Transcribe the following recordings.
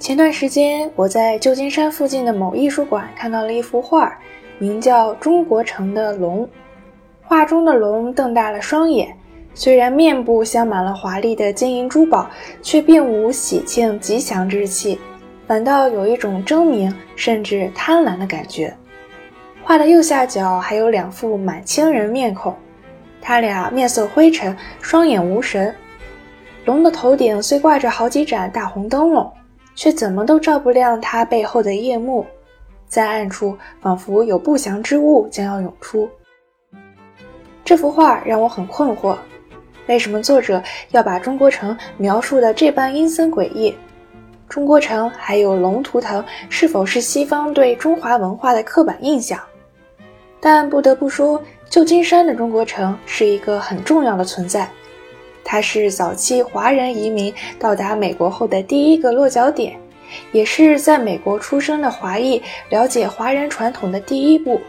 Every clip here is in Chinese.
前段时间，我在旧金山附近的某艺术馆看到了一幅画，名叫《中国城的龙》。画中的龙瞪大了双眼，虽然面部镶满了华丽的金银珠宝，却并无喜庆吉祥之气，反倒有一种狰狞甚至贪婪的感觉。画的右下角还有两副满清人面孔，他俩面色灰沉，双眼无神。龙的头顶虽挂着好几盏大红灯笼。却怎么都照不亮它背后的夜幕，在暗处仿佛有不祥之物将要涌出。这幅画让我很困惑：为什么作者要把中国城描述的这般阴森诡异？中国城还有龙图腾，是否是西方对中华文化的刻板印象？但不得不说，旧金山的中国城是一个很重要的存在。它是早期华人移民到达美国后的第一个落脚点，也是在美国出生的华裔了解华人传统的第一步。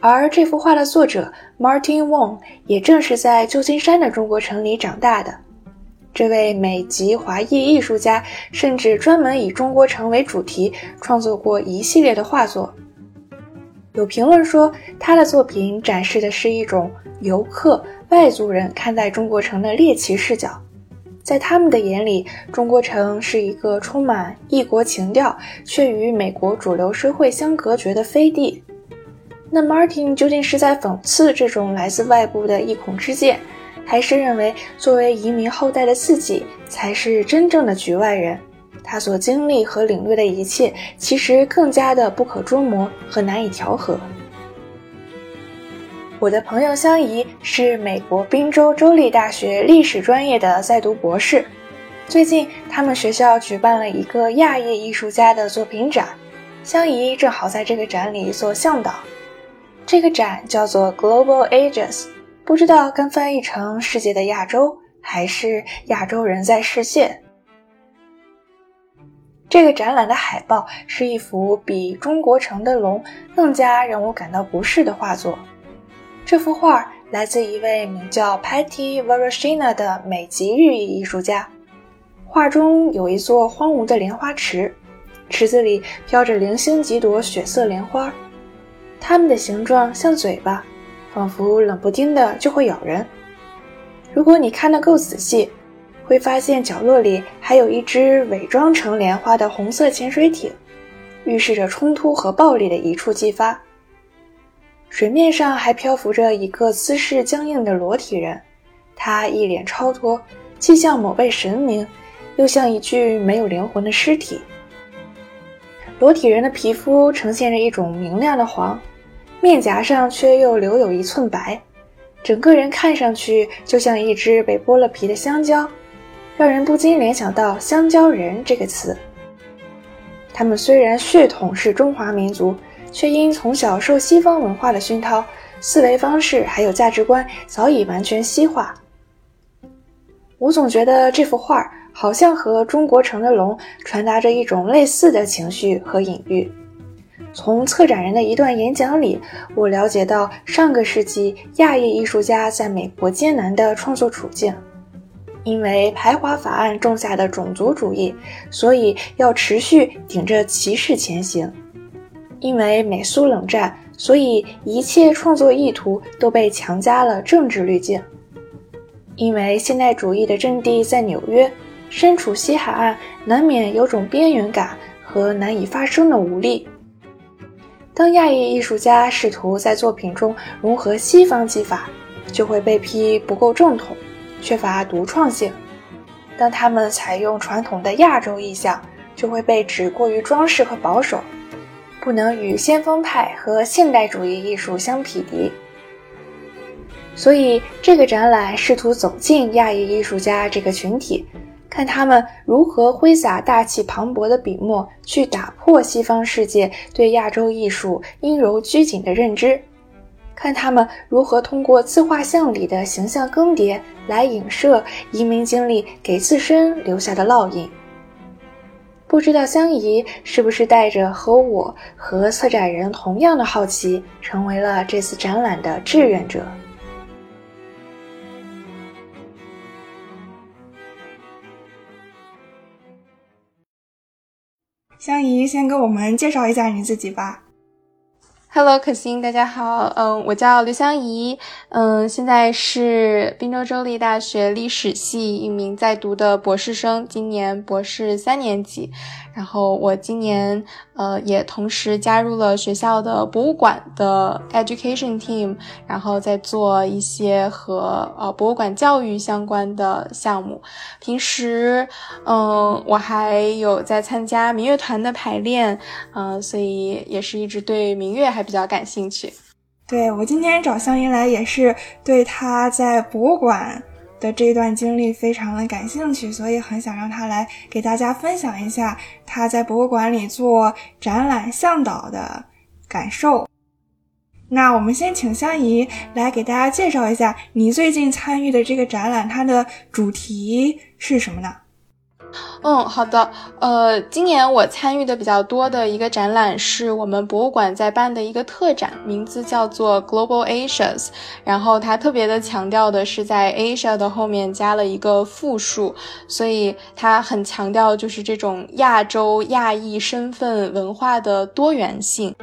而这幅画的作者 Martin Wong 也正是在旧金山的中国城里长大的。这位美籍华裔艺术家甚至专门以中国城为主题创作过一系列的画作。有评论说，他的作品展示的是一种游客。外族人看待中国城的猎奇视角，在他们的眼里，中国城是一个充满异国情调却与美国主流社会相隔绝的飞地。那 Martin 究竟是在讽刺这种来自外部的异孔之见，还是认为作为移民后代的自己才是真正的局外人？他所经历和领略的一切，其实更加的不可捉摸和难以调和。我的朋友香怡是美国宾州州立大学历史专业的在读博士。最近，他们学校举办了一个亚裔艺术家的作品展，香怡正好在这个展里做向导。这个展叫做 Global Ages，不知道该翻译成“世界的亚洲”还是“亚洲人在世界”。这个展览的海报是一幅比中国城的龙更加让我感到不适的画作。这幅画来自一位名叫 Patty Varashina 的美籍日裔艺术家。画中有一座荒芜的莲花池，池子里飘着零星几朵血色莲花，它们的形状像嘴巴，仿佛冷不丁的就会咬人。如果你看得够仔细，会发现角落里还有一只伪装成莲花的红色潜水艇，预示着冲突和暴力的一触即发。水面上还漂浮着一个姿势僵硬的裸体人，他一脸超脱，既像某位神明，又像一具没有灵魂的尸体。裸体人的皮肤呈现着一种明亮的黄，面颊上却又留有一寸白，整个人看上去就像一只被剥了皮的香蕉，让人不禁联想到“香蕉人”这个词。他们虽然血统是中华民族。却因从小受西方文化的熏陶，思维方式还有价值观早已完全西化。我总觉得这幅画好像和中国城的龙传达着一种类似的情绪和隐喻。从策展人的一段演讲里，我了解到上个世纪亚裔艺术家在美国艰难的创作处境，因为排华法案种下的种族主义，所以要持续顶着歧视前行。因为美苏冷战，所以一切创作意图都被强加了政治滤镜。因为现代主义的阵地在纽约，身处西海岸，难免有种边缘感和难以发声的无力。当亚裔艺术家试图在作品中融合西方技法，就会被批不够正统，缺乏独创性；当他们采用传统的亚洲意象，就会被指过于装饰和保守。不能与先锋派和现代主义艺术相匹敌，所以这个展览试图走进亚裔艺术家这个群体，看他们如何挥洒大气磅礴的笔墨，去打破西方世界对亚洲艺术阴柔拘谨的认知，看他们如何通过自画像里的形象更迭来影射移民经历给自身留下的烙印。不知道香姨是不是带着和我和策展人同样的好奇，成为了这次展览的志愿者。香怡，先给我们介绍一下你自己吧。Hello，可心，大家好，嗯，我叫刘香怡，嗯，现在是滨州州立大学历史系一名在读的博士生，今年博士三年级。然后我今年呃也同时加入了学校的博物馆的 education team，然后在做一些和呃博物馆教育相关的项目。平时嗯我还有在参加民乐团的排练，嗯，所以也是一直对民乐还比较感兴趣。对我今天找香音来也是对他在博物馆。的这段经历非常的感兴趣，所以很想让他来给大家分享一下他在博物馆里做展览向导的感受。那我们先请香姨来给大家介绍一下你最近参与的这个展览，它的主题是什么呢？嗯，好的。呃，今年我参与的比较多的一个展览是我们博物馆在办的一个特展，名字叫做 Global Asia's。然后它特别的强调的是在 Asia 的后面加了一个复数，所以它很强调就是这种亚洲亚裔身份文化的多元性。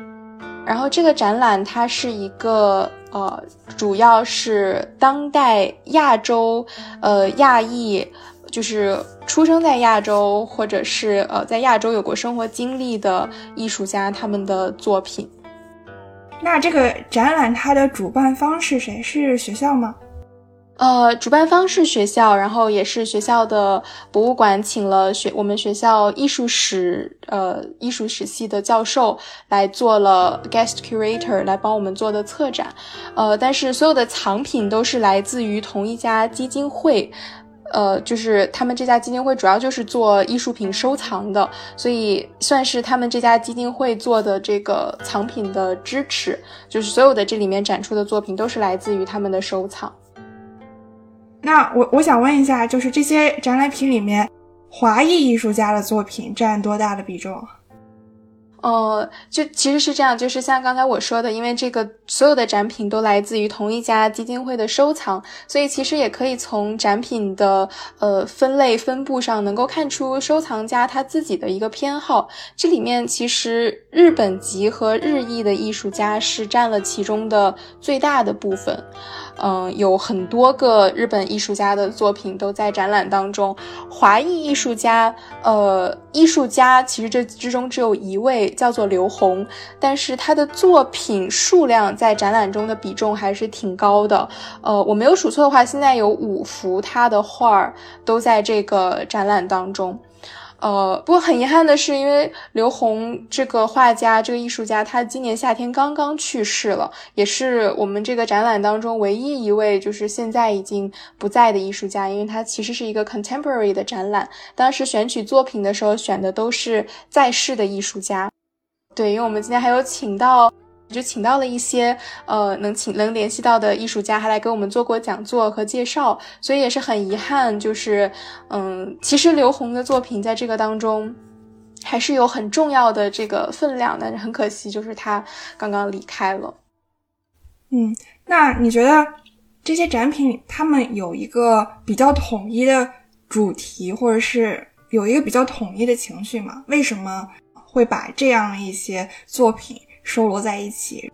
然后这个展览它是一个呃，主要是当代亚洲呃亚裔。就是出生在亚洲，或者是呃在亚洲有过生活经历的艺术家他们的作品。那这个展览它的主办方是谁？是学校吗？呃，主办方是学校，然后也是学校的博物馆请了学我们学校艺术史呃艺术史系的教授来做了 guest curator 来帮我们做的策展。呃，但是所有的藏品都是来自于同一家基金会。呃，就是他们这家基金会主要就是做艺术品收藏的，所以算是他们这家基金会做的这个藏品的支持。就是所有的这里面展出的作品都是来自于他们的收藏。那我我想问一下，就是这些展览品里面，华裔艺术家的作品占多大的比重？呃，就其实是这样，就是像刚才我说的，因为这个所有的展品都来自于同一家基金会的收藏，所以其实也可以从展品的呃分类分布上能够看出收藏家他自己的一个偏好。这里面其实日本籍和日裔的艺术家是占了其中的最大的部分。嗯，有很多个日本艺术家的作品都在展览当中。华裔艺术家，呃，艺术家其实这之中只有一位叫做刘虹，但是他的作品数量在展览中的比重还是挺高的。呃，我没有数错的话，现在有五幅他的画儿都在这个展览当中。呃，不过很遗憾的是，因为刘洪这个画家、这个艺术家，他今年夏天刚刚去世了，也是我们这个展览当中唯一一位就是现在已经不在的艺术家。因为他其实是一个 contemporary 的展览，当时选取作品的时候选的都是在世的艺术家。对，因为我们今天还有请到。就请到了一些呃能请能联系到的艺术家，还来给我们做过讲座和介绍，所以也是很遗憾，就是嗯，其实刘虹的作品在这个当中还是有很重要的这个分量的，很可惜就是他刚刚离开了。嗯，那你觉得这些展品他们有一个比较统一的主题，或者是有一个比较统一的情绪吗？为什么会把这样一些作品？收罗在一起，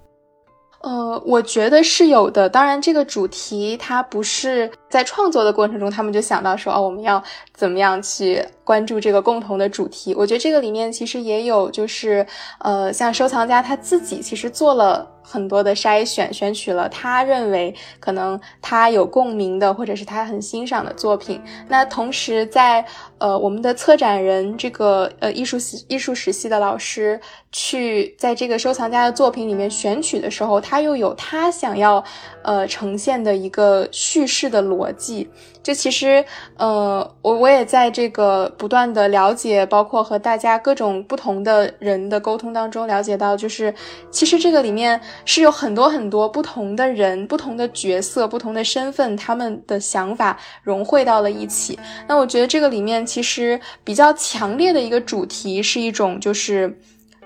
呃，我觉得是有的。当然，这个主题它不是在创作的过程中，他们就想到说，哦，我们要怎么样去关注这个共同的主题。我觉得这个里面其实也有，就是呃，像收藏家他自己其实做了。很多的筛选，选取了他认为可能他有共鸣的，或者是他很欣赏的作品。那同时，在呃我们的策展人这个呃艺术系艺术史系的老师去在这个收藏家的作品里面选取的时候，他又有他想要呃呈现的一个叙事的逻逻辑。就其实，呃，我我也在这个不断的了解，包括和大家各种不同的人的沟通当中了解到，就是其实这个里面是有很多很多不同的人、不同的角色、不同的身份，他们的想法融汇到了一起。那我觉得这个里面其实比较强烈的一个主题是一种就是。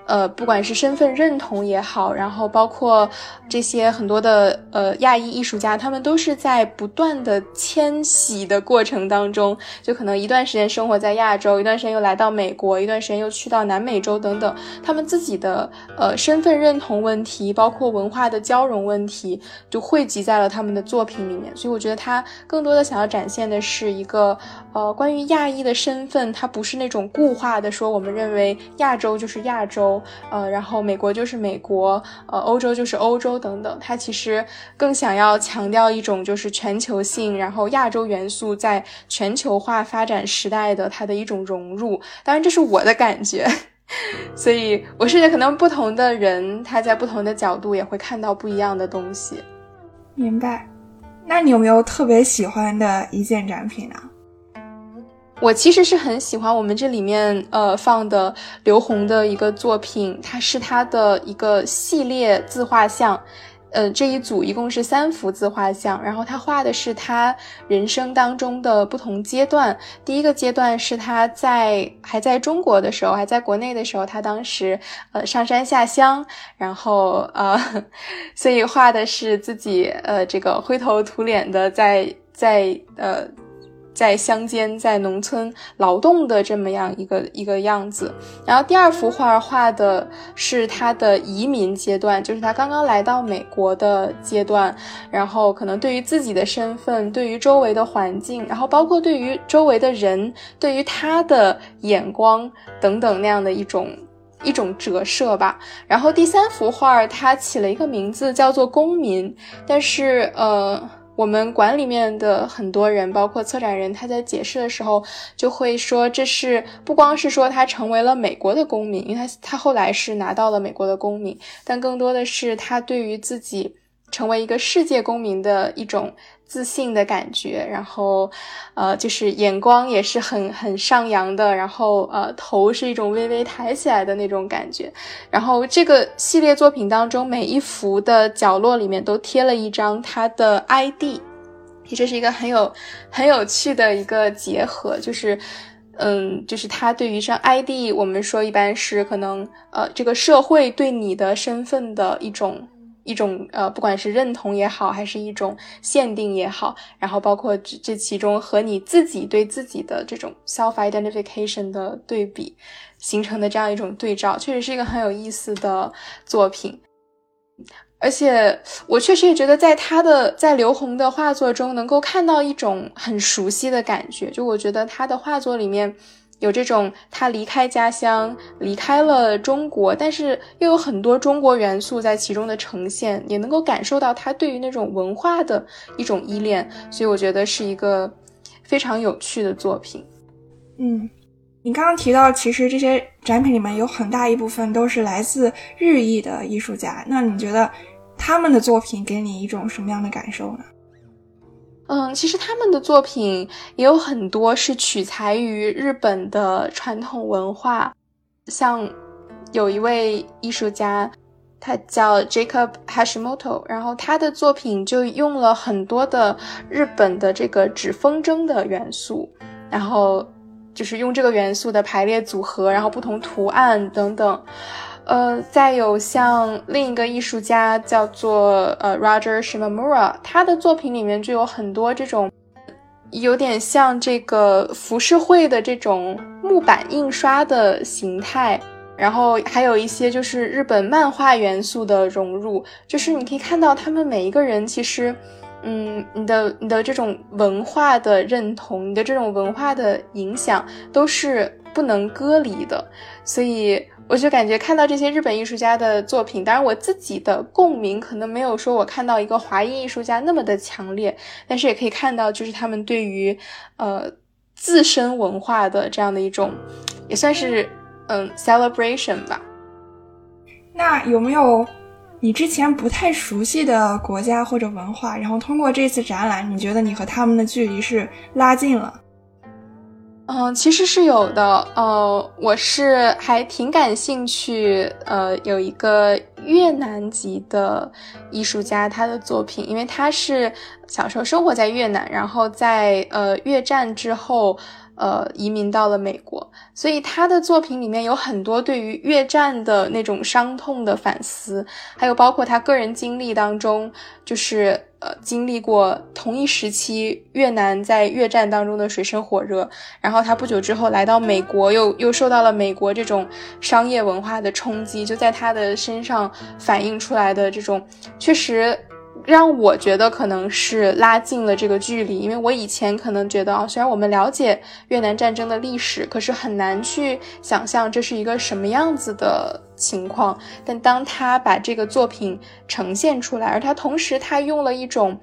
呃，不管是身份认同也好，然后包括这些很多的呃亚裔艺术家，他们都是在不断的迁徙的过程当中，就可能一段时间生活在亚洲，一段时间又来到美国，一段时间又去到南美洲等等，他们自己的呃身份认同问题，包括文化的交融问题，就汇集在了他们的作品里面。所以我觉得他更多的想要展现的是一个呃关于亚裔的身份，它不是那种固化的说，我们认为亚洲就是亚洲。呃，然后美国就是美国，呃，欧洲就是欧洲等等，它其实更想要强调一种就是全球性，然后亚洲元素在全球化发展时代的它的一种融入。当然，这是我的感觉，所以我是觉得可能不同的人他在不同的角度也会看到不一样的东西。明白？那你有没有特别喜欢的一件展品呢？我其实是很喜欢我们这里面呃放的刘虹的一个作品，它是他的一个系列自画像，呃这一组一共是三幅自画像，然后他画的是他人生当中的不同阶段。第一个阶段是他在还在中国的时候，还在国内的时候，他当时呃上山下乡，然后呃，所以画的是自己呃这个灰头土脸的在在呃。在乡间，在农村劳动的这么样一个一个样子。然后第二幅画画的是他的移民阶段，就是他刚刚来到美国的阶段。然后可能对于自己的身份，对于周围的环境，然后包括对于周围的人，对于他的眼光等等那样的一种一种折射吧。然后第三幅画，他起了一个名字叫做《公民》，但是呃。我们馆里面的很多人，包括策展人，他在解释的时候就会说，这是不光是说他成为了美国的公民，因为他他后来是拿到了美国的公民，但更多的是他对于自己成为一个世界公民的一种。自信的感觉，然后，呃，就是眼光也是很很上扬的，然后，呃，头是一种微微抬起来的那种感觉。然后这个系列作品当中，每一幅的角落里面都贴了一张他的 ID，这是一个很有很有趣的一个结合，就是，嗯，就是他对于上 ID，我们说一般是可能，呃，这个社会对你的身份的一种。一种呃，不管是认同也好，还是一种限定也好，然后包括这这其中和你自己对自己的这种 self identification 的对比形成的这样一种对照，确实是一个很有意思的作品。而且我确实也觉得，在他的在刘虹的画作中，能够看到一种很熟悉的感觉。就我觉得他的画作里面。有这种他离开家乡，离开了中国，但是又有很多中国元素在其中的呈现，也能够感受到他对于那种文化的一种依恋，所以我觉得是一个非常有趣的作品。嗯，你刚刚提到，其实这些展品里面有很大一部分都是来自日裔的艺术家，那你觉得他们的作品给你一种什么样的感受呢？嗯，其实他们的作品也有很多是取材于日本的传统文化，像有一位艺术家，他叫 Jacob Hashimoto，然后他的作品就用了很多的日本的这个纸风筝的元素，然后就是用这个元素的排列组合，然后不同图案等等。呃，再有像另一个艺术家叫做呃 Roger Shimamura，他的作品里面就有很多这种有点像这个浮世绘的这种木板印刷的形态，然后还有一些就是日本漫画元素的融入，就是你可以看到他们每一个人其实，嗯，你的你的这种文化的认同，你的这种文化的影响都是不能割离的，所以。我就感觉看到这些日本艺术家的作品，当然我自己的共鸣可能没有说我看到一个华裔艺术家那么的强烈，但是也可以看到，就是他们对于呃自身文化的这样的一种，也算是嗯 celebration 吧。那有没有你之前不太熟悉的国家或者文化，然后通过这次展览，你觉得你和他们的距离是拉近了？嗯，其实是有的。呃，我是还挺感兴趣。呃，有一个越南籍的艺术家，他的作品，因为他是小时候生活在越南，然后在呃越战之后，呃，移民到了美国，所以他的作品里面有很多对于越战的那种伤痛的反思，还有包括他个人经历当中，就是呃经历过同一时期越南在越战当中的水深火热，然后他不久之后来到美国，又又受到了美国这种商业文化的冲击，就在他的身上反映出来的这种确实。让我觉得可能是拉近了这个距离，因为我以前可能觉得啊，虽然我们了解越南战争的历史，可是很难去想象这是一个什么样子的情况。但当他把这个作品呈现出来，而他同时他用了一种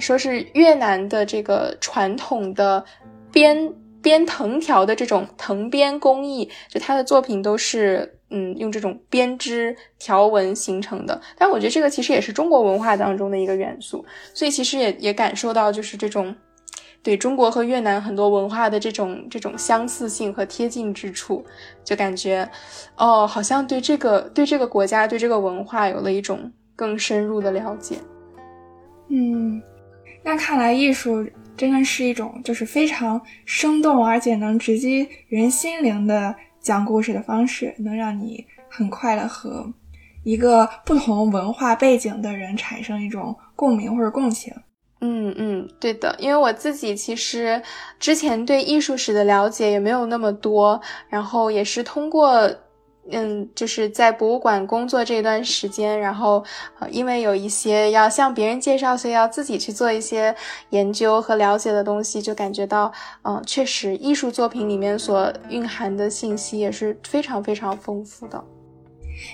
说是越南的这个传统的编编藤条的这种藤编工艺，就他的作品都是。嗯，用这种编织条纹形成的，但我觉得这个其实也是中国文化当中的一个元素，所以其实也也感受到就是这种对中国和越南很多文化的这种这种相似性和贴近之处，就感觉哦，好像对这个对这个国家对这个文化有了一种更深入的了解。嗯，那看来艺术真的是一种就是非常生动而且能直击人心灵的。讲故事的方式能让你很快的和一个不同文化背景的人产生一种共鸣或者共情。嗯嗯，对的，因为我自己其实之前对艺术史的了解也没有那么多，然后也是通过。嗯，就是在博物馆工作这段时间，然后呃，因为有一些要向别人介绍，所以要自己去做一些研究和了解的东西，就感觉到，嗯，确实艺术作品里面所蕴含的信息也是非常非常丰富的。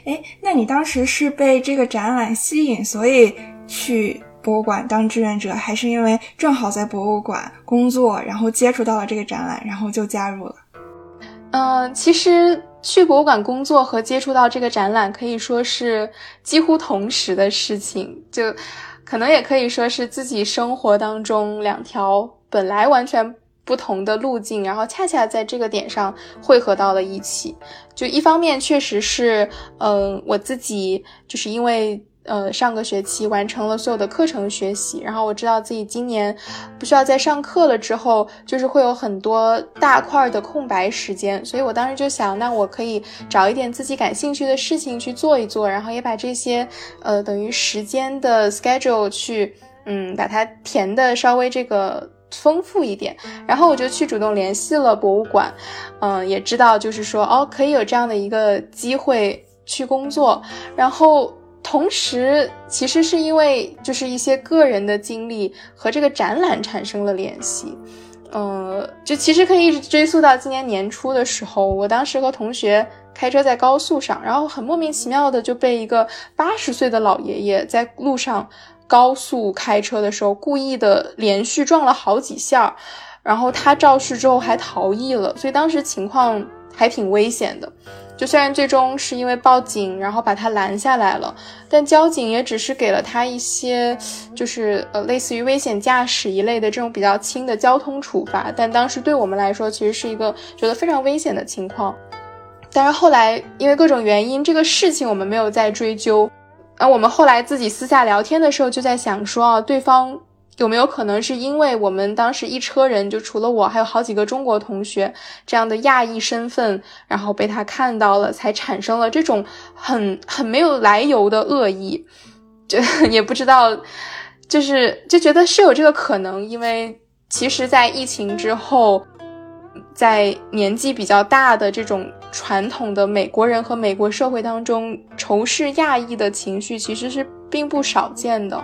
哎，那你当时是被这个展览吸引，所以去博物馆当志愿者，还是因为正好在博物馆工作，然后接触到了这个展览，然后就加入了？嗯，其实。去博物馆工作和接触到这个展览可以说是几乎同时的事情，就可能也可以说是自己生活当中两条本来完全不同的路径，然后恰恰在这个点上汇合到了一起。就一方面确实是，嗯，我自己就是因为。呃，上个学期完成了所有的课程学习，然后我知道自己今年不需要再上课了，之后就是会有很多大块的空白时间，所以我当时就想，那我可以找一点自己感兴趣的事情去做一做，然后也把这些呃等于时间的 schedule 去嗯把它填的稍微这个丰富一点，然后我就去主动联系了博物馆，嗯，也知道就是说哦可以有这样的一个机会去工作，然后。同时，其实是因为就是一些个人的经历和这个展览产生了联系，嗯，就其实可以一直追溯到今年年初的时候，我当时和同学开车在高速上，然后很莫名其妙的就被一个八十岁的老爷爷在路上高速开车的时候故意的连续撞了好几下，然后他肇事之后还逃逸了，所以当时情况还挺危险的。就虽然最终是因为报警，然后把他拦下来了，但交警也只是给了他一些，就是呃类似于危险驾驶一类的这种比较轻的交通处罚。但当时对我们来说，其实是一个觉得非常危险的情况。但是后来因为各种原因，这个事情我们没有再追究。啊，我们后来自己私下聊天的时候就在想说啊，对方。有没有可能是因为我们当时一车人，就除了我，还有好几个中国同学这样的亚裔身份，然后被他看到了，才产生了这种很很没有来由的恶意，就 也不知道，就是就觉得是有这个可能，因为其实，在疫情之后，在年纪比较大的这种传统的美国人和美国社会当中，仇视亚裔的情绪其实是并不少见的。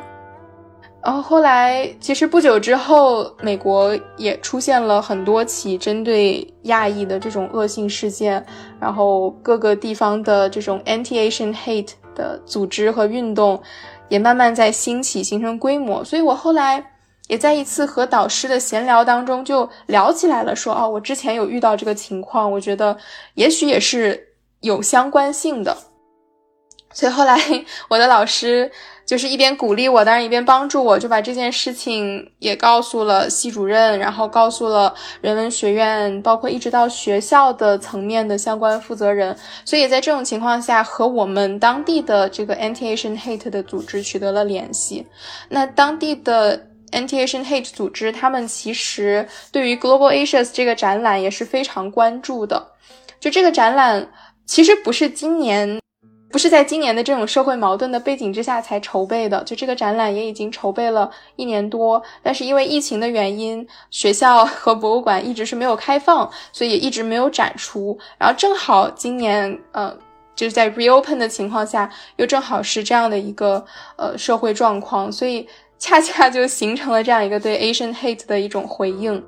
然后后来，其实不久之后，美国也出现了很多起针对亚裔的这种恶性事件，然后各个地方的这种 anti-Asian hate 的组织和运动也慢慢在兴起，形成规模。所以我后来也在一次和导师的闲聊当中就聊起来了，说哦，我之前有遇到这个情况，我觉得也许也是有相关性的。所以后来 我的老师。就是一边鼓励我，当然一边帮助我，就把这件事情也告诉了系主任，然后告诉了人文学院，包括一直到学校的层面的相关负责人。所以在这种情况下，和我们当地的这个 Anti-Asian Hate 的组织取得了联系。那当地的 Anti-Asian Hate 组织，他们其实对于 Global Asians 这个展览也是非常关注的。就这个展览，其实不是今年，不是在今年的这种社会矛盾的背景之下才筹备的。就这个展览也已经筹备了一年多，但是因为疫情的原因，学校和博物馆一直是没有开放，所以也一直没有展出。然后正好今年，呃。就是在 reopen 的情况下，又正好是这样的一个呃社会状况，所以恰恰就形成了这样一个对 Asian hate 的一种回应。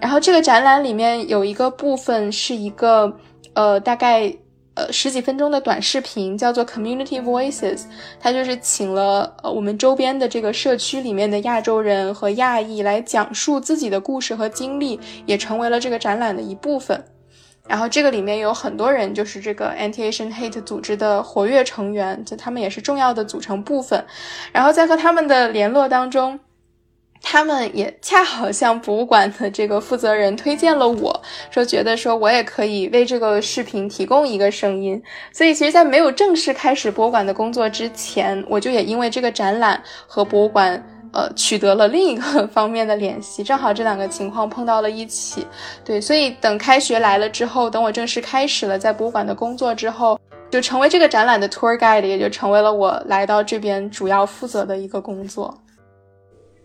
然后这个展览里面有一个部分是一个呃大概呃十几分钟的短视频，叫做 Community Voices，它就是请了呃我们周边的这个社区里面的亚洲人和亚裔来讲述自己的故事和经历，也成为了这个展览的一部分。然后这个里面有很多人，就是这个 Anti-Asian Hate 组织的活跃成员，就他们也是重要的组成部分。然后在和他们的联络当中，他们也恰好向博物馆的这个负责人推荐了我，说觉得说我也可以为这个视频提供一个声音。所以其实，在没有正式开始博物馆的工作之前，我就也因为这个展览和博物馆。呃，取得了另一个方面的联系，正好这两个情况碰到了一起，对，所以等开学来了之后，等我正式开始了在博物馆的工作之后，就成为这个展览的 tour guide，也就成为了我来到这边主要负责的一个工作。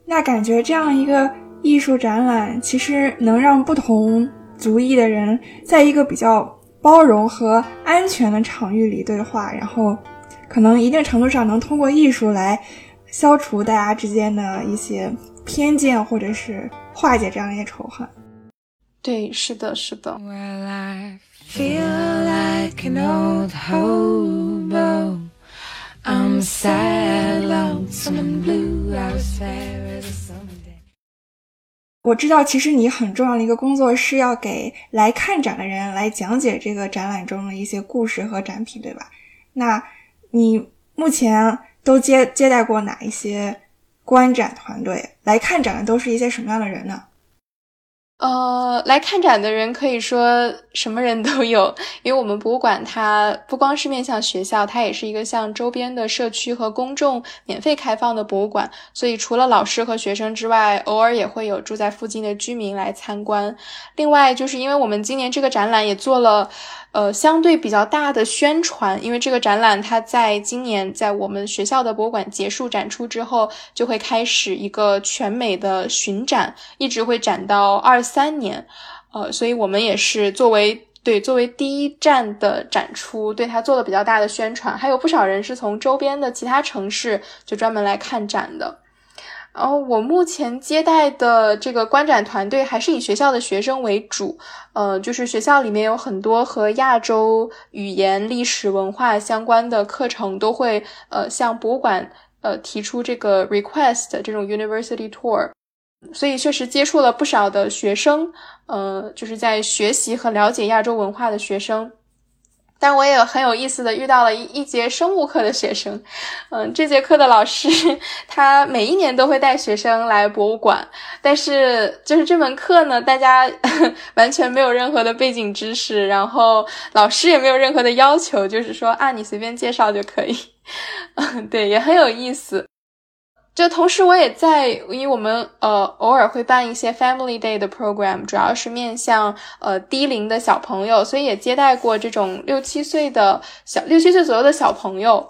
那感觉这样一个艺术展览，其实能让不同族裔的人在一个比较包容和安全的场域里对话，然后可能一定程度上能通过艺术来。消除大家之间的一些偏见，或者是化解这样一些仇恨。对，是的，是的。我知道，其实你很重要的一个工作是要给来看展的人来讲解这个展览中的一些故事和展品，对吧？那你目前？都接接待过哪一些观展团队？来看展的都是一些什么样的人呢？呃，来看展的人可以说什么人都有，因为我们博物馆它不光是面向学校，它也是一个向周边的社区和公众免费开放的博物馆。所以除了老师和学生之外，偶尔也会有住在附近的居民来参观。另外，就是因为我们今年这个展览也做了。呃，相对比较大的宣传，因为这个展览它在今年在我们学校的博物馆结束展出之后，就会开始一个全美的巡展，一直会展到二三年。呃，所以我们也是作为对作为第一站的展出，对它做了比较大的宣传，还有不少人是从周边的其他城市就专门来看展的。然后我目前接待的这个观展团队还是以学校的学生为主，呃，就是学校里面有很多和亚洲语言、历史文化相关的课程，都会呃向博物馆呃提出这个 request 这种 university tour，所以确实接触了不少的学生，呃，就是在学习和了解亚洲文化的学生。但我也很有意思的遇到了一一节生物课的学生，嗯，这节课的老师他每一年都会带学生来博物馆，但是就是这门课呢，大家 完全没有任何的背景知识，然后老师也没有任何的要求，就是说啊，你随便介绍就可以，嗯，对，也很有意思。就同时，我也在，因为我们呃偶尔会办一些 Family Day 的 program，主要是面向呃低龄的小朋友，所以也接待过这种六七岁的小六七岁左右的小朋友。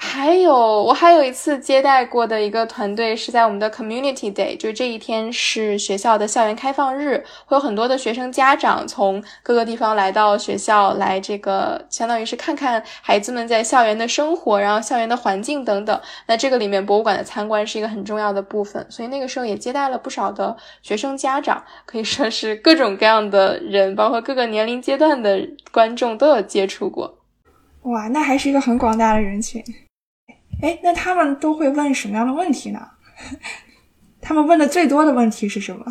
还有，我还有一次接待过的一个团队是在我们的 Community Day，就这一天是学校的校园开放日，会有很多的学生家长从各个地方来到学校来，这个相当于是看看孩子们在校园的生活，然后校园的环境等等。那这个里面博物馆的参观是一个很重要的部分，所以那个时候也接待了不少的学生家长，可以说是各种各样的人，包括各个年龄阶段的观众都有接触过。哇，那还是一个很广大的人群。哎，那他们都会问什么样的问题呢？他们问的最多的问题是什么？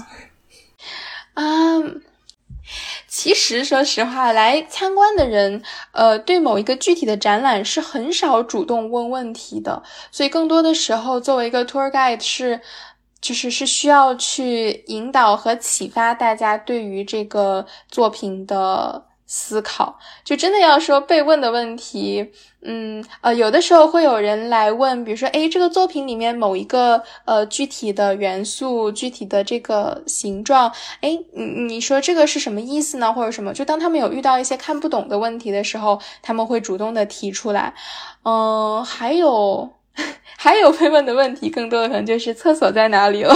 嗯，其实说实话，来参观的人，呃，对某一个具体的展览是很少主动问问题的，所以更多的时候，作为一个 tour guide 是，就是是需要去引导和启发大家对于这个作品的。思考。就真的要说被问的问题。嗯，呃，有的时候会有人来问，比如说，诶，这个作品里面某一个呃具体的元素、具体的这个形状，诶，你你说这个是什么意思呢？或者什么？就当他们有遇到一些看不懂的问题的时候，他们会主动的提出来。嗯，还有 还有被问的问题，更多的可能就是厕所在哪里了。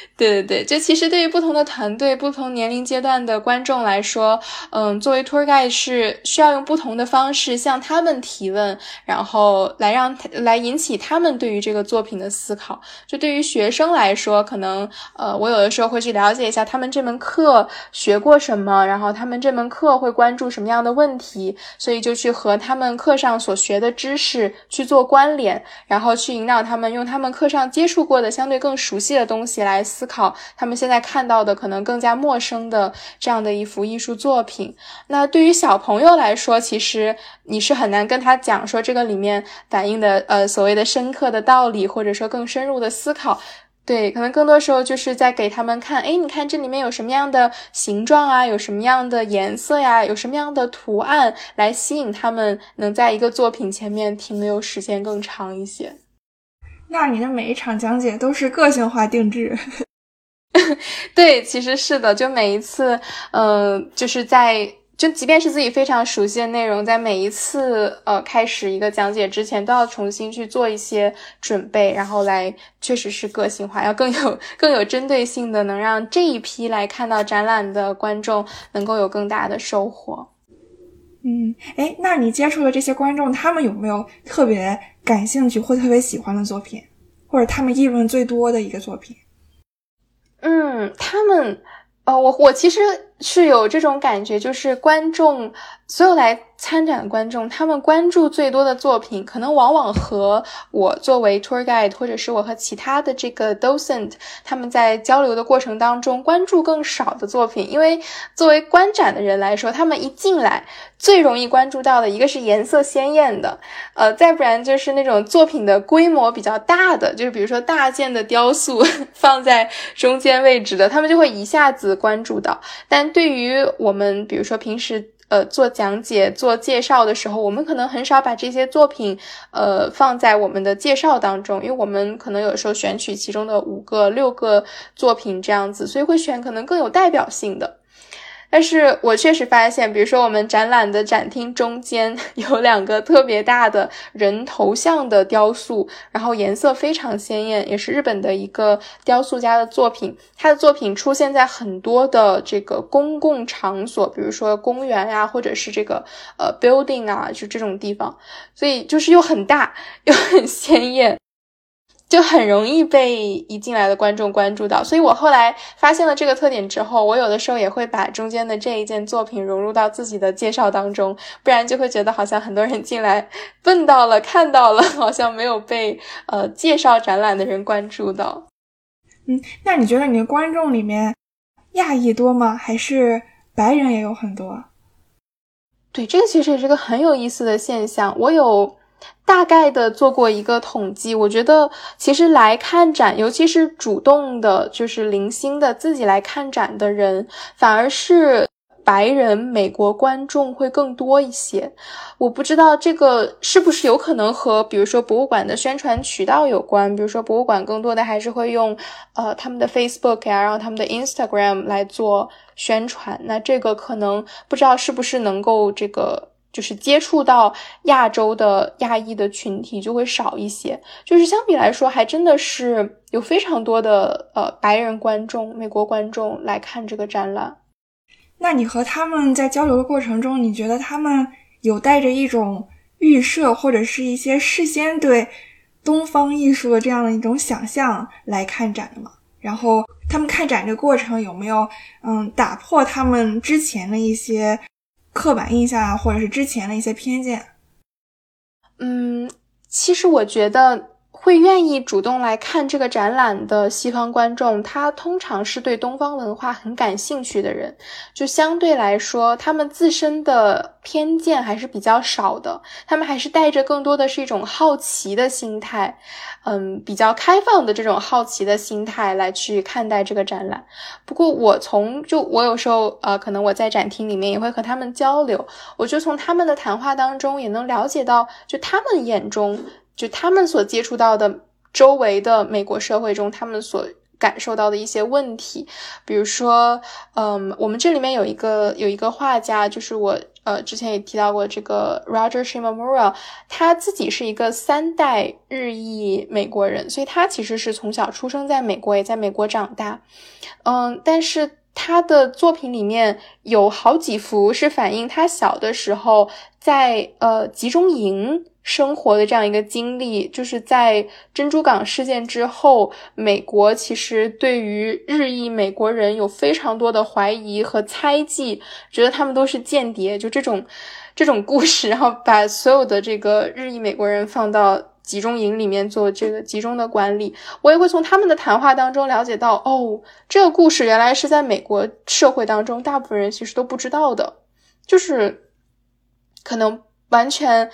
对对对，就其实对于不同的团队、不同年龄阶段的观众来说，嗯，作为 tour guide 是需要用不同的方式向他们提问，然后来让他来引起他们对于这个作品的思考。就对于学生来说，可能呃，我有的时候会去了解一下他们这门课学过什么，然后他们这门课会关注什么样的问题，所以就去和他们课上所学的知识去做关联，然后去引导他们用他们课上接触过的相对更熟悉的东西来。思考他们现在看到的可能更加陌生的这样的一幅艺术作品。那对于小朋友来说，其实你是很难跟他讲说这个里面反映的呃所谓的深刻的道理，或者说更深入的思考。对，可能更多时候就是在给他们看，哎，你看这里面有什么样的形状啊，有什么样的颜色呀，有什么样的图案，来吸引他们能在一个作品前面停留时间更长一些。那你的每一场讲解都是个性化定制，对，其实是的，就每一次，嗯，就是在就即便是自己非常熟悉的内容，在每一次呃开始一个讲解之前，都要重新去做一些准备，然后来确实是个性化，要更有更有针对性的，能让这一批来看到展览的观众能够有更大的收获。嗯，哎，那你接触的这些观众，他们有没有特别感兴趣或特别喜欢的作品，或者他们议论最多的一个作品？嗯，他们，呃，我我其实是有这种感觉，就是观众所有来。参展观众他们关注最多的作品，可能往往和我作为 tour guide，或者是我和其他的这个 docent，他们在交流的过程当中关注更少的作品。因为作为观展的人来说，他们一进来最容易关注到的一个是颜色鲜艳的，呃，再不然就是那种作品的规模比较大的，就是比如说大件的雕塑 放在中间位置的，他们就会一下子关注到。但对于我们，比如说平时。呃，做讲解、做介绍的时候，我们可能很少把这些作品，呃，放在我们的介绍当中，因为我们可能有时候选取其中的五个、六个作品这样子，所以会选可能更有代表性的。但是我确实发现，比如说我们展览的展厅中间 有两个特别大的人头像的雕塑，然后颜色非常鲜艳，也是日本的一个雕塑家的作品。他的作品出现在很多的这个公共场所，比如说公园呀，或者是这个呃 building 啊，就这种地方，所以就是又很大 又很鲜艳。就很容易被一进来的观众关注到，所以我后来发现了这个特点之后，我有的时候也会把中间的这一件作品融入到自己的介绍当中，不然就会觉得好像很多人进来问到了、看到了，好像没有被呃介绍展览的人关注到。嗯，那你觉得你的观众里面亚裔多吗？还是白人也有很多？对，这个其实也是个很有意思的现象，我有。大概的做过一个统计，我觉得其实来看展，尤其是主动的，就是零星的自己来看展的人，反而是白人美国观众会更多一些。我不知道这个是不是有可能和，比如说博物馆的宣传渠道有关，比如说博物馆更多的还是会用呃他们的 Facebook 呀，然后他们的 Instagram 来做宣传。那这个可能不知道是不是能够这个。就是接触到亚洲的亚裔的群体就会少一些，就是相比来说，还真的是有非常多的呃白人观众、美国观众来看这个展览。那你和他们在交流的过程中，你觉得他们有带着一种预设或者是一些事先对东方艺术的这样的一种想象来看展的吗？然后他们看展这个过程有没有嗯打破他们之前的一些？刻板印象啊，或者是之前的一些偏见。嗯，其实我觉得会愿意主动来看这个展览的西方观众，他通常是对东方文化很感兴趣的人，就相对来说，他们自身的偏见还是比较少的，他们还是带着更多的是一种好奇的心态，嗯，比较开放的这种好奇的心态来去看待这个展览。不过，我从就我有时候呃，可能我在展厅里面也会和他们交流，我就从他们的谈话当中也能了解到，就他们眼中。就他们所接触到的周围的美国社会中，他们所感受到的一些问题，比如说，嗯，我们这里面有一个有一个画家，就是我呃之前也提到过这个 Roger Shimomura，他自己是一个三代日裔美国人，所以他其实是从小出生在美国，也在美国长大，嗯，但是他的作品里面有好几幅是反映他小的时候在呃集中营。生活的这样一个经历，就是在珍珠港事件之后，美国其实对于日裔美国人有非常多的怀疑和猜忌，觉得他们都是间谍。就这种这种故事，然后把所有的这个日裔美国人放到集中营里面做这个集中的管理。我也会从他们的谈话当中了解到，哦，这个故事原来是在美国社会当中，大部分人其实都不知道的，就是可能完全。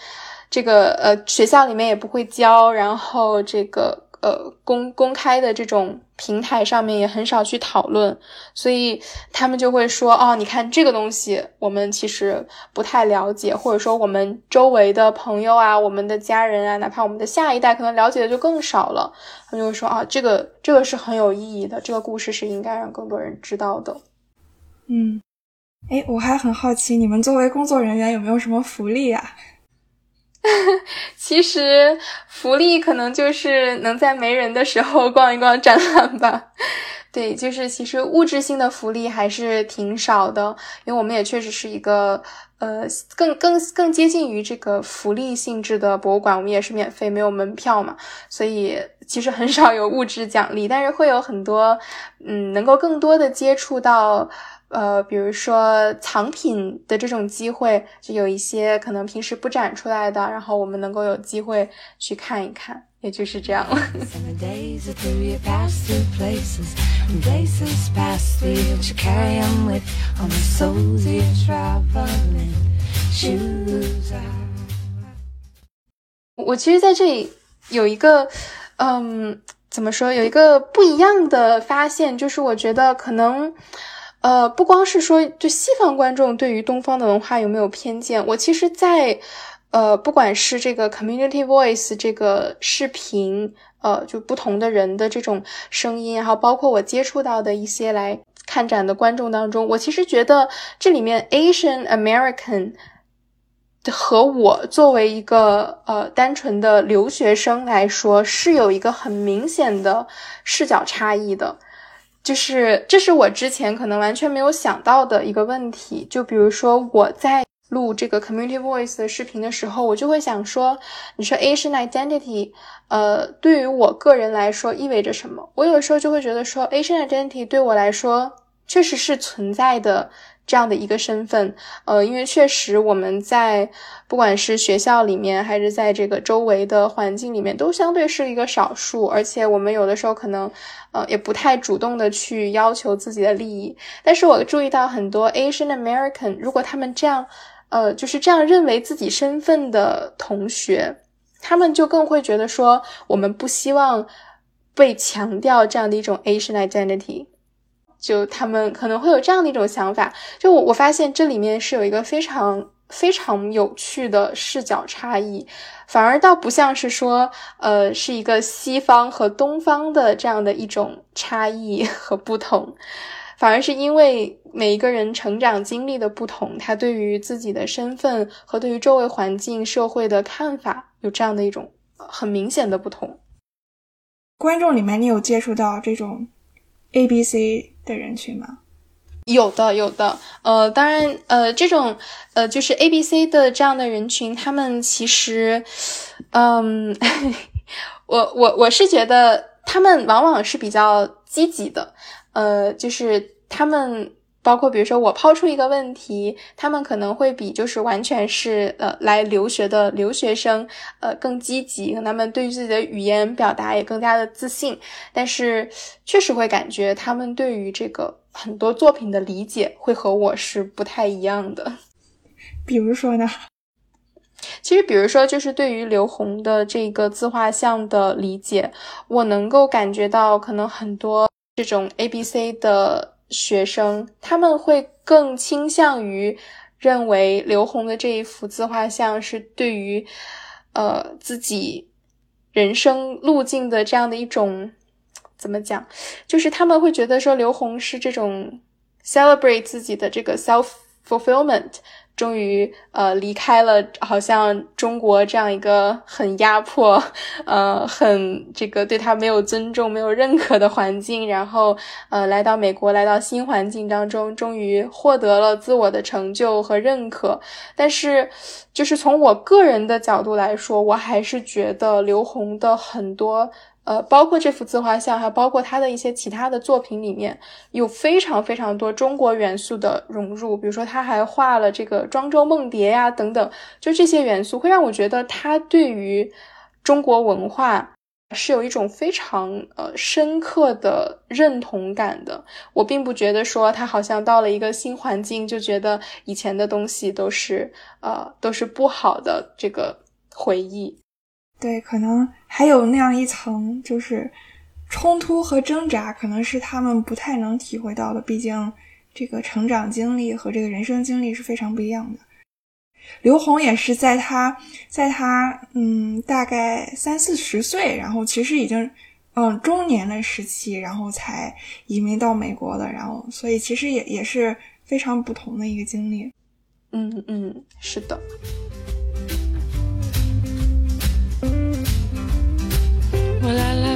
这个呃，学校里面也不会教，然后这个呃公公开的这种平台上面也很少去讨论，所以他们就会说哦，你看这个东西，我们其实不太了解，或者说我们周围的朋友啊，我们的家人啊，哪怕我们的下一代可能了解的就更少了，他们就会说啊，这个这个是很有意义的，这个故事是应该让更多人知道的。嗯，哎，我还很好奇，你们作为工作人员有没有什么福利呀？其实福利可能就是能在没人的时候逛一逛展览吧。对，就是其实物质性的福利还是挺少的，因为我们也确实是一个呃更更更接近于这个福利性质的博物馆，我们也是免费，没有门票嘛，所以其实很少有物质奖励，但是会有很多嗯能够更多的接触到。呃，比如说藏品的这种机会，就有一些可能平时不展出来的，然后我们能够有机会去看一看，也就是这样了。我其实在这里有一个，嗯，怎么说，有一个不一样的发现，就是我觉得可能。呃，不光是说，就西方观众对于东方的文化有没有偏见？我其实，在呃，不管是这个 Community Voice 这个视频，呃，就不同的人的这种声音，然后包括我接触到的一些来看展的观众当中，我其实觉得这里面 Asian American 和我作为一个呃单纯的留学生来说，是有一个很明显的视角差异的。就是这是我之前可能完全没有想到的一个问题。就比如说我在录这个 Community Voice 的视频的时候，我就会想说，你说 Asian Identity，呃，对于我个人来说意味着什么？我有时候就会觉得说，Asian Identity 对我来说确实是存在的。这样的一个身份，呃，因为确实我们在不管是学校里面，还是在这个周围的环境里面，都相对是一个少数，而且我们有的时候可能，呃，也不太主动的去要求自己的利益。但是我注意到很多 Asian American，如果他们这样，呃，就是这样认为自己身份的同学，他们就更会觉得说，我们不希望被强调这样的一种 Asian identity。就他们可能会有这样的一种想法，就我我发现这里面是有一个非常非常有趣的视角差异，反而倒不像是说，呃，是一个西方和东方的这样的一种差异 和不同，反而是因为每一个人成长经历的不同，他对于自己的身份和对于周围环境、社会的看法有这样的一种很明显的不同。观众里面，你有接触到这种 A、B、C？的人群吗？有的，有的。呃，当然，呃，这种呃，就是 A、B、C 的这样的人群，他们其实，嗯，我我我是觉得他们往往是比较积极的，呃，就是他们包括比如说我抛出一个问题，他们可能会比就是完全是呃来留学的留学生呃更积极，他们对于自己的语言表达也更加的自信。但是确实会感觉他们对于这个很多作品的理解会和我是不太一样的。比如说呢？其实，比如说，就是对于刘洪的这个自画像的理解，我能够感觉到，可能很多这种 A B C 的学生，他们会更倾向于认为刘虹的这一幅自画像是对于呃自己人生路径的这样的一种怎么讲，就是他们会觉得说刘虹是这种 celebrate 自己的这个 self fulfillment。终于，呃，离开了好像中国这样一个很压迫，呃，很这个对他没有尊重、没有认可的环境，然后，呃，来到美国，来到新环境当中，终于获得了自我的成就和认可。但是，就是从我个人的角度来说，我还是觉得刘洪的很多。呃，包括这幅自画像，还包括他的一些其他的作品里面，有非常非常多中国元素的融入。比如说，他还画了这个庄周梦蝶呀，等等，就这些元素会让我觉得他对于中国文化是有一种非常呃深刻的认同感的。我并不觉得说他好像到了一个新环境，就觉得以前的东西都是呃都是不好的这个回忆。对，可能还有那样一层，就是冲突和挣扎，可能是他们不太能体会到的。毕竟，这个成长经历和这个人生经历是非常不一样的。刘洪也是在他，在他嗯大概三四十岁，然后其实已经嗯中年的时期，然后才移民到美国的。然后，所以其实也也是非常不同的一个经历。嗯嗯，是的。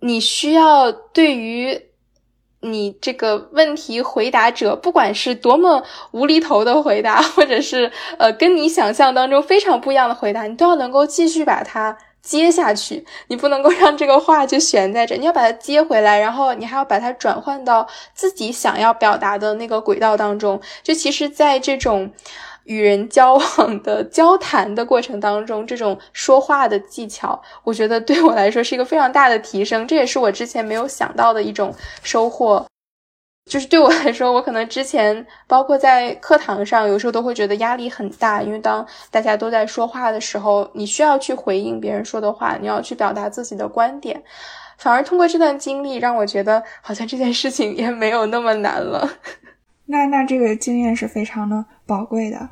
你需要对于你这个问题回答者，不管是多么无厘头的回答，或者是呃跟你想象当中非常不一样的回答，你都要能够继续把它接下去。你不能够让这个话就悬在这，你要把它接回来，然后你还要把它转换到自己想要表达的那个轨道当中。就其实，在这种。与人交往的交谈的过程当中，这种说话的技巧，我觉得对我来说是一个非常大的提升。这也是我之前没有想到的一种收获。就是对我来说，我可能之前包括在课堂上，有时候都会觉得压力很大，因为当大家都在说话的时候，你需要去回应别人说的话，你要去表达自己的观点。反而通过这段经历，让我觉得好像这件事情也没有那么难了。那那这个经验是非常的宝贵的。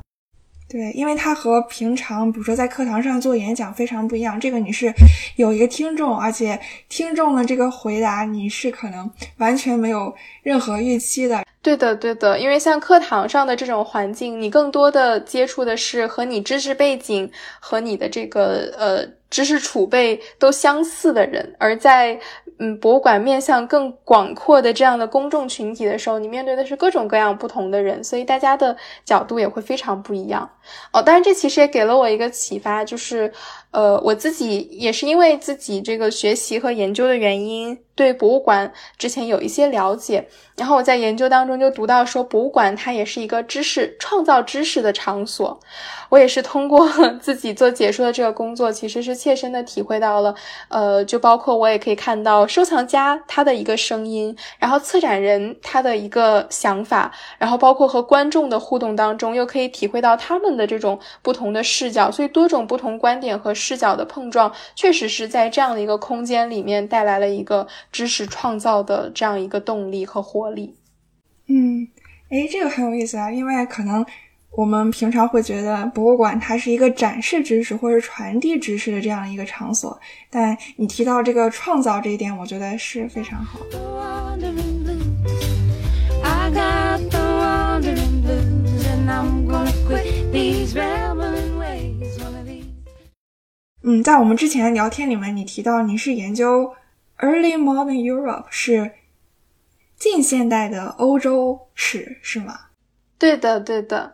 对，因为他和平常，比如说在课堂上做演讲非常不一样。这个你是有一个听众，而且听众的这个回答你是可能完全没有任何预期的。对的，对的，因为像课堂上的这种环境，你更多的接触的是和你知识背景和你的这个呃。知识储备都相似的人，而在嗯博物馆面向更广阔的这样的公众群体的时候，你面对的是各种各样不同的人，所以大家的角度也会非常不一样。哦，当然这其实也给了我一个启发，就是呃我自己也是因为自己这个学习和研究的原因，对博物馆之前有一些了解，然后我在研究当中就读到说，博物馆它也是一个知识创造知识的场所。我也是通过 自己做解说的这个工作，其实是切身的体会到了，呃，就包括我也可以看到收藏家他的一个声音，然后策展人他的一个想法，然后包括和观众的互动当中，又可以体会到他们的这种不同的视角，所以多种不同观点和视角的碰撞，确实是在这样的一个空间里面带来了一个知识创造的这样一个动力和活力。嗯，哎，这个很有意思啊，因为可能我们平常会觉得博物馆它是一个展示知识或者传递知识的这样一个场所，但你提到这个创造这一点，我觉得是非常好。嗯，在我们之前聊天里面，你提到你是研究 Early Modern Europe，是近现代的欧洲史，是吗？对的，对的。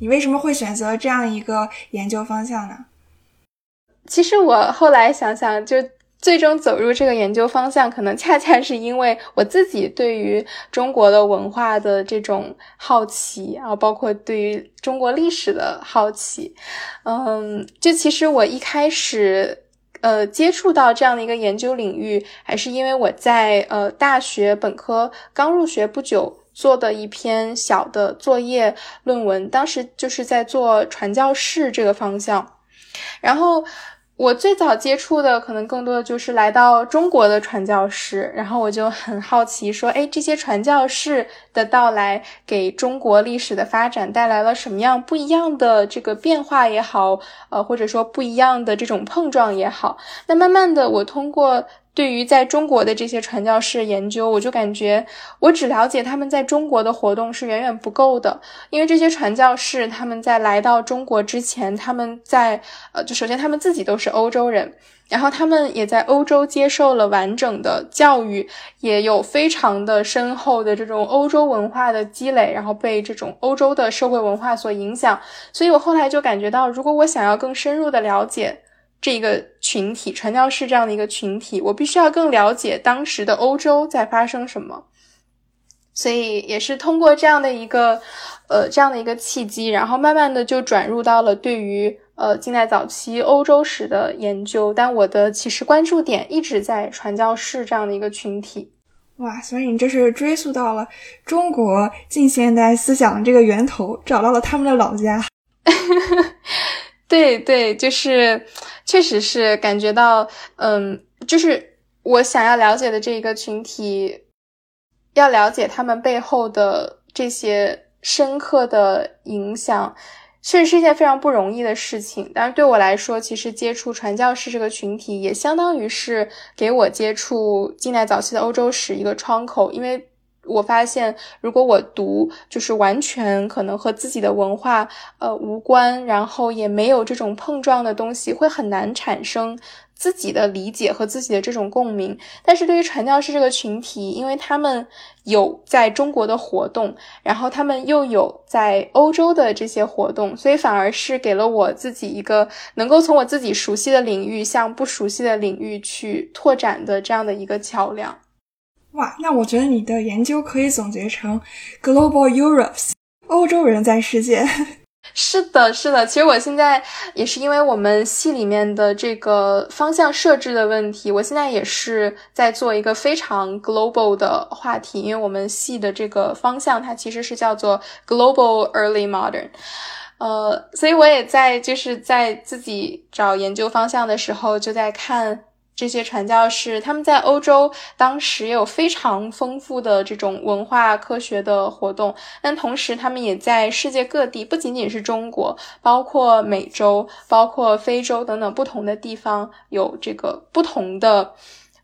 你为什么会选择这样一个研究方向呢？其实我后来想想，就。最终走入这个研究方向，可能恰恰是因为我自己对于中国的文化的这种好奇啊，包括对于中国历史的好奇。嗯，就其实我一开始呃接触到这样的一个研究领域，还是因为我在呃大学本科刚入学不久做的一篇小的作业论文，当时就是在做传教士这个方向，然后。我最早接触的可能更多的就是来到中国的传教士，然后我就很好奇，说，哎，这些传教士的到来给中国历史的发展带来了什么样不一样的这个变化也好，呃，或者说不一样的这种碰撞也好，那慢慢的我通过。对于在中国的这些传教士研究，我就感觉我只了解他们在中国的活动是远远不够的，因为这些传教士他们在来到中国之前，他们在呃，就首先他们自己都是欧洲人，然后他们也在欧洲接受了完整的教育，也有非常的深厚的这种欧洲文化的积累，然后被这种欧洲的社会文化所影响，所以我后来就感觉到，如果我想要更深入的了解。这个群体，传教士这样的一个群体，我必须要更了解当时的欧洲在发生什么，所以也是通过这样的一个，呃，这样的一个契机，然后慢慢的就转入到了对于呃近代早期欧洲史的研究，但我的其实关注点一直在传教士这样的一个群体。哇，所以你这是追溯到了中国近现代思想的这个源头，找到了他们的老家。对对，就是，确实是感觉到，嗯，就是我想要了解的这一个群体，要了解他们背后的这些深刻的影响，确实是一件非常不容易的事情。但是对我来说，其实接触传教士这个群体，也相当于是给我接触近代早期的欧洲史一个窗口，因为。我发现，如果我读就是完全可能和自己的文化呃无关，然后也没有这种碰撞的东西，会很难产生自己的理解和自己的这种共鸣。但是对于传教士这个群体，因为他们有在中国的活动，然后他们又有在欧洲的这些活动，所以反而是给了我自己一个能够从我自己熟悉的领域向不熟悉的领域去拓展的这样的一个桥梁。哇，那我觉得你的研究可以总结成 Global Europes”，欧洲人在世界。是的，是的。其实我现在也是因为我们系里面的这个方向设置的问题，我现在也是在做一个非常 global 的话题，因为我们系的这个方向它其实是叫做 Global Early Modern，呃，所以我也在就是在自己找研究方向的时候就在看。这些传教士，他们在欧洲当时也有非常丰富的这种文化科学的活动，但同时他们也在世界各地，不仅仅是中国，包括美洲、包括非洲等等不同的地方，有这个不同的，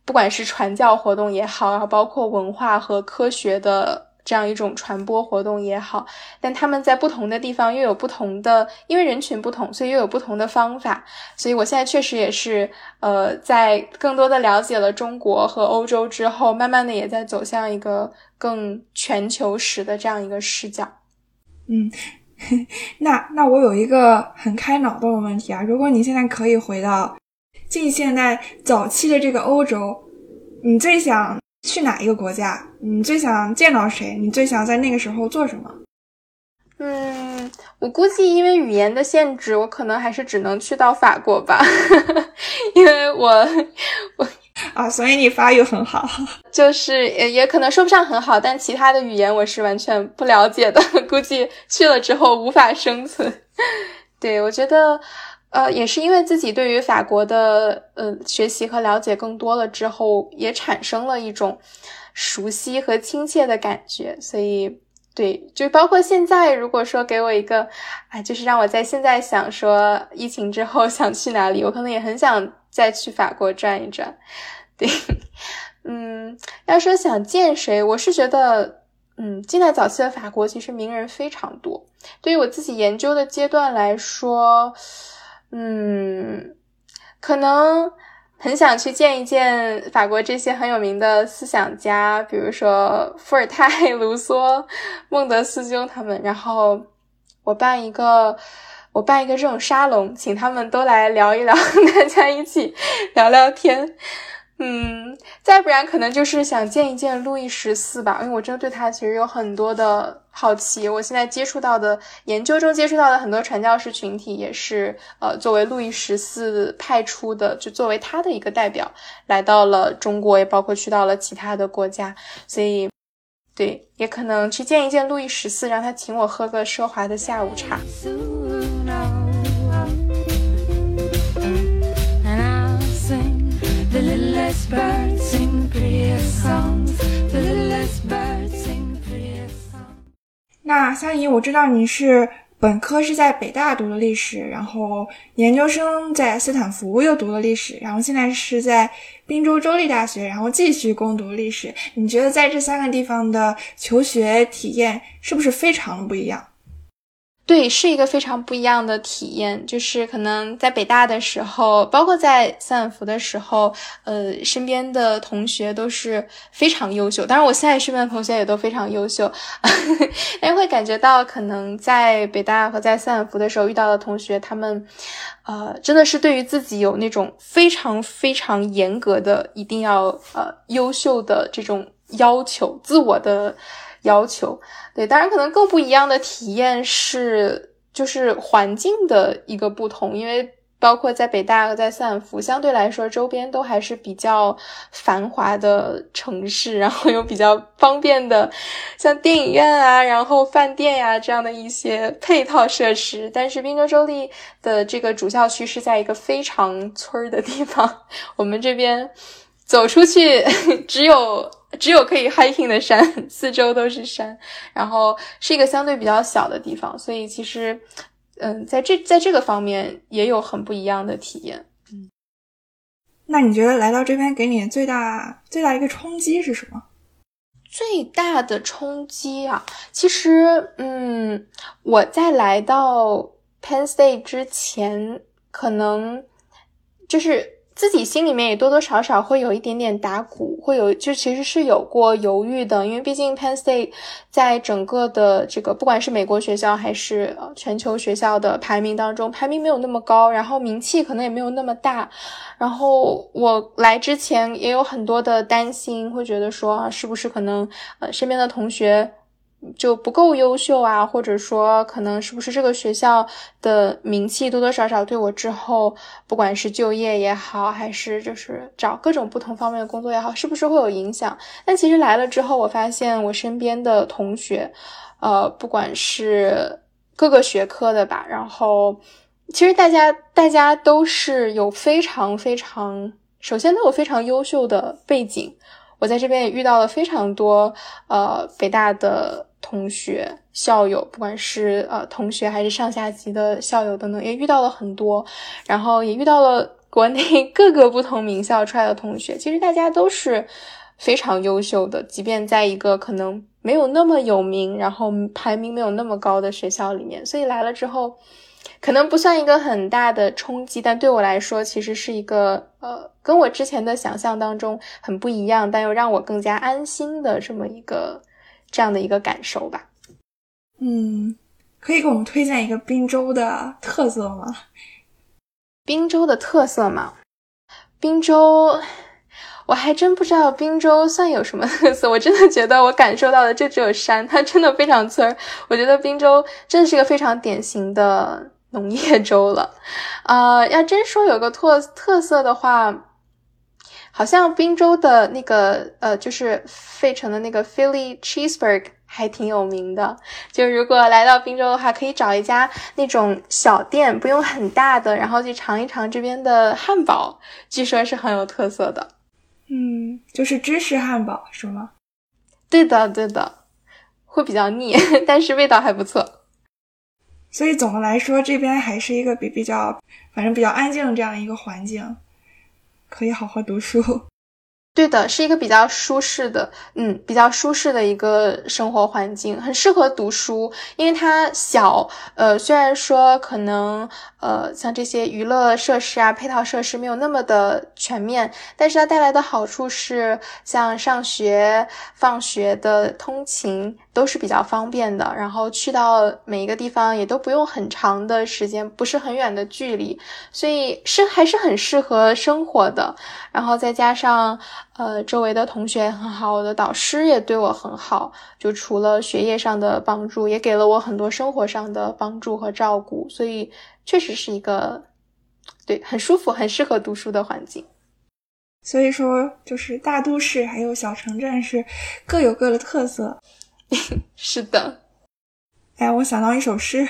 不管是传教活动也好，然后包括文化和科学的。这样一种传播活动也好，但他们在不同的地方又有不同的，因为人群不同，所以又有不同的方法。所以我现在确实也是，呃，在更多的了解了中国和欧洲之后，慢慢的也在走向一个更全球史的这样一个视角。嗯，那那我有一个很开脑洞的问题啊，如果你现在可以回到近现代早期的这个欧洲，你最想？去哪一个国家？你最想见到谁？你最想在那个时候做什么？嗯，我估计因为语言的限制，我可能还是只能去到法国吧，因为我我啊，所以你法语很好，就是也也可能说不上很好，但其他的语言我是完全不了解的，估计去了之后无法生存。对我觉得。呃，也是因为自己对于法国的呃学习和了解更多了之后，也产生了一种熟悉和亲切的感觉，所以对，就包括现在，如果说给我一个，哎，就是让我在现在想说疫情之后 想去哪里，我可能也很想再去法国转一转。对，嗯，要说想见谁，我是觉得，嗯，近代早期的法国其实名人非常多，对于我自己研究的阶段来说。嗯，可能很想去见一见法国这些很有名的思想家，比如说伏尔泰、卢梭、孟德斯鸠他们。然后我办一个，我办一个这种沙龙，请他们都来聊一聊，大家一起聊聊天。嗯，再不然可能就是想见一见路易十四吧，因为我真的对他其实有很多的好奇。我现在接触到的研究中接触到的很多传教士群体，也是呃作为路易十四派出的，就作为他的一个代表来到了中国，也包括去到了其他的国家。所以，对，也可能去见一见路易十四，让他请我喝个奢华的下午茶。Bertin Briason，那香姨，我知道你是本科是在北大读的历史，然后研究生在斯坦福又读了历史，然后现在是在宾州州立大学，然后继续攻读历史。你觉得在这三个地方的求学体验是不是非常不一样？对，是一个非常不一样的体验。就是可能在北大的时候，包括在斯坦福的时候，呃，身边的同学都是非常优秀。当然，我现在身边的同学也都非常优秀，但是会感觉到，可能在北大和在斯坦福的时候遇到的同学，他们，呃，真的是对于自己有那种非常非常严格的，一定要呃优秀的这种要求，自我的。要求对，当然可能更不一样的体验是，就是环境的一个不同，因为包括在北大和在斯坦福，相对来说周边都还是比较繁华的城市，然后有比较方便的，像电影院啊，然后饭店呀这样的一些配套设施。但是滨州州立的这个主校区是在一个非常村儿的地方，我们这边走出去 只有。只有可以 hiking 的山，四周都是山，然后是一个相对比较小的地方，所以其实，嗯，在这在这个方面也有很不一样的体验。嗯，那你觉得来到这边给你最大最大一个冲击是什么？最大的冲击啊，其实，嗯，我在来到 Penn State 之前，可能就是。自己心里面也多多少少会有一点点打鼓，会有就其实是有过犹豫的，因为毕竟 Penn State 在整个的这个不管是美国学校还是全球学校的排名当中，排名没有那么高，然后名气可能也没有那么大，然后我来之前也有很多的担心，会觉得说啊，是不是可能呃身边的同学。就不够优秀啊，或者说可能是不是这个学校的名气多多少少对我之后不管是就业也好，还是就是找各种不同方面的工作也好，是不是会有影响？但其实来了之后，我发现我身边的同学，呃，不管是各个学科的吧，然后其实大家大家都是有非常非常，首先都有非常优秀的背景。我在这边也遇到了非常多呃北大的。同学、校友，不管是呃同学还是上下级的校友等等，也遇到了很多，然后也遇到了国内 各个不同名校出来的同学。其实大家都是非常优秀的，即便在一个可能没有那么有名，然后排名没有那么高的学校里面，所以来了之后，可能不算一个很大的冲击，但对我来说，其实是一个呃跟我之前的想象当中很不一样，但又让我更加安心的这么一个。这样的一个感受吧，嗯，可以给我们推荐一个滨州的特色吗？滨州的特色嘛，滨州，我还真不知道滨州算有什么特色。我真的觉得我感受到的就只有山，它真的非常村儿。我觉得滨州真的是一个非常典型的农业州了。呃，要真说有个特特色的话。好像滨州的那个呃，就是费城的那个 Philly cheeseburger 还挺有名的。就如果来到滨州的话，可以找一家那种小店，不用很大的，然后去尝一尝这边的汉堡，据说是很有特色的。嗯，就是芝士汉堡是吗？对的，对的，会比较腻，但是味道还不错。所以总的来说，这边还是一个比比较，反正比较安静的这样一个环境。可以好好读书。对的，是一个比较舒适的，嗯，比较舒适的一个生活环境，很适合读书，因为它小，呃，虽然说可能，呃，像这些娱乐设施啊、配套设施没有那么的全面，但是它带来的好处是，像上学、放学的通勤都是比较方便的，然后去到每一个地方也都不用很长的时间，不是很远的距离，所以是还是很适合生活的，然后再加上。呃，周围的同学也很好，我的导师也对我很好，就除了学业上的帮助，也给了我很多生活上的帮助和照顾，所以确实是一个对很舒服、很适合读书的环境。所以说，就是大都市还有小城镇是各有各的特色。是的。哎，我想到一首诗：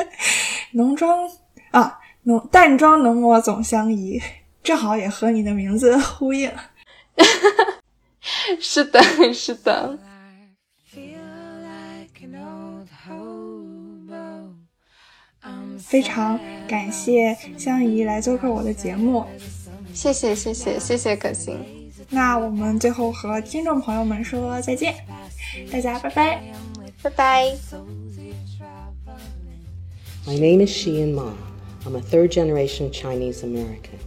浓妆啊，浓淡妆浓抹总相宜，正好也和你的名字呼应。是的，是的。非常感谢香姨来做客我的节目，谢谢，谢谢，谢谢可心。那我们最后和听众朋友们说再见，大家拜拜，拜拜。My name is Xian Ma. I'm a third generation Chinese American.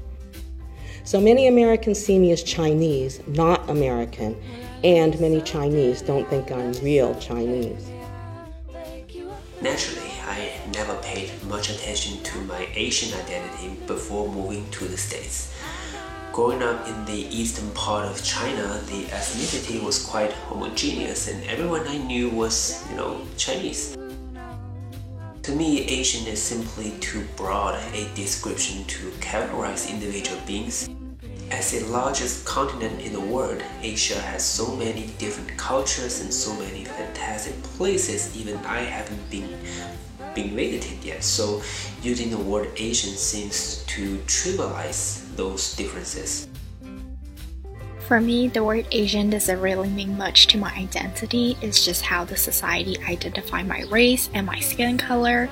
So many Americans see me as Chinese, not American, and many Chinese don't think I'm real Chinese. Naturally, I never paid much attention to my Asian identity before moving to the States. Growing up in the eastern part of China, the ethnicity was quite homogeneous and everyone I knew was, you know, Chinese. To me, Asian is simply too broad a description to characterize individual beings. As the largest continent in the world, Asia has so many different cultures and so many fantastic places even I haven't been been visited yet. So using the word Asian seems to trivialize those differences. For me, the word Asian doesn't really mean much to my identity. It's just how the society identify my race and my skin color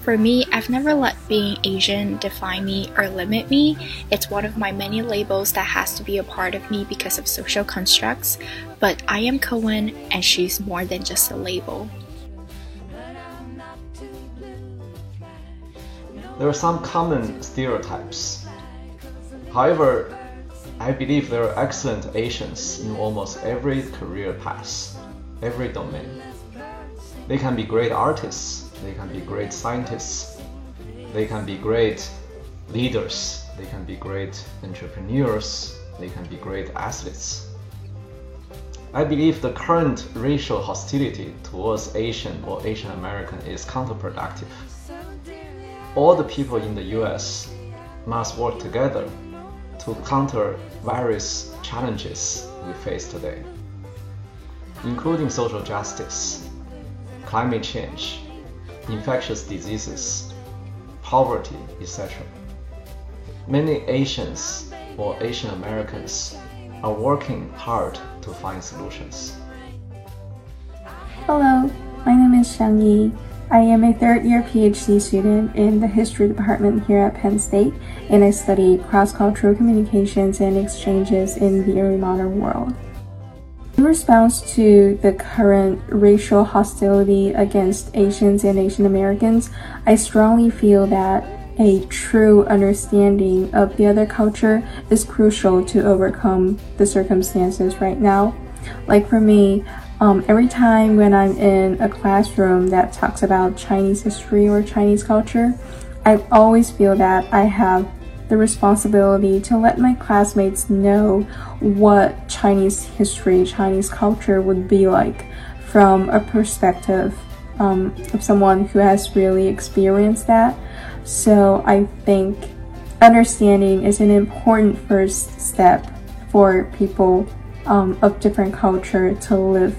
for me, I've never let being Asian define me or limit me. It's one of my many labels that has to be a part of me because of social constructs. But I am Cohen, and she's more than just a label. There are some common stereotypes. However, I believe there are excellent Asians in almost every career path, every domain. They can be great artists, they can be great scientists. They can be great leaders. They can be great entrepreneurs. They can be great athletes. I believe the current racial hostility towards Asian or Asian American is counterproductive. All the people in the US must work together to counter various challenges we face today, including social justice, climate change, infectious diseases, poverty, etc. Many Asians or Asian Americans are working hard to find solutions. Hello, my name is Shang Yi. I am a third year PhD student in the History Department here at Penn State, and I study cross cultural communications and exchanges in the early modern world. In response to the current racial hostility against Asians and Asian Americans, I strongly feel that a true understanding of the other culture is crucial to overcome the circumstances right now. Like for me, um, every time when I'm in a classroom that talks about Chinese history or Chinese culture, I always feel that I have the responsibility to let my classmates know what Chinese history, Chinese culture would be like from a perspective um, of someone who has really experienced that. So I think understanding is an important first step for people um, of different culture to live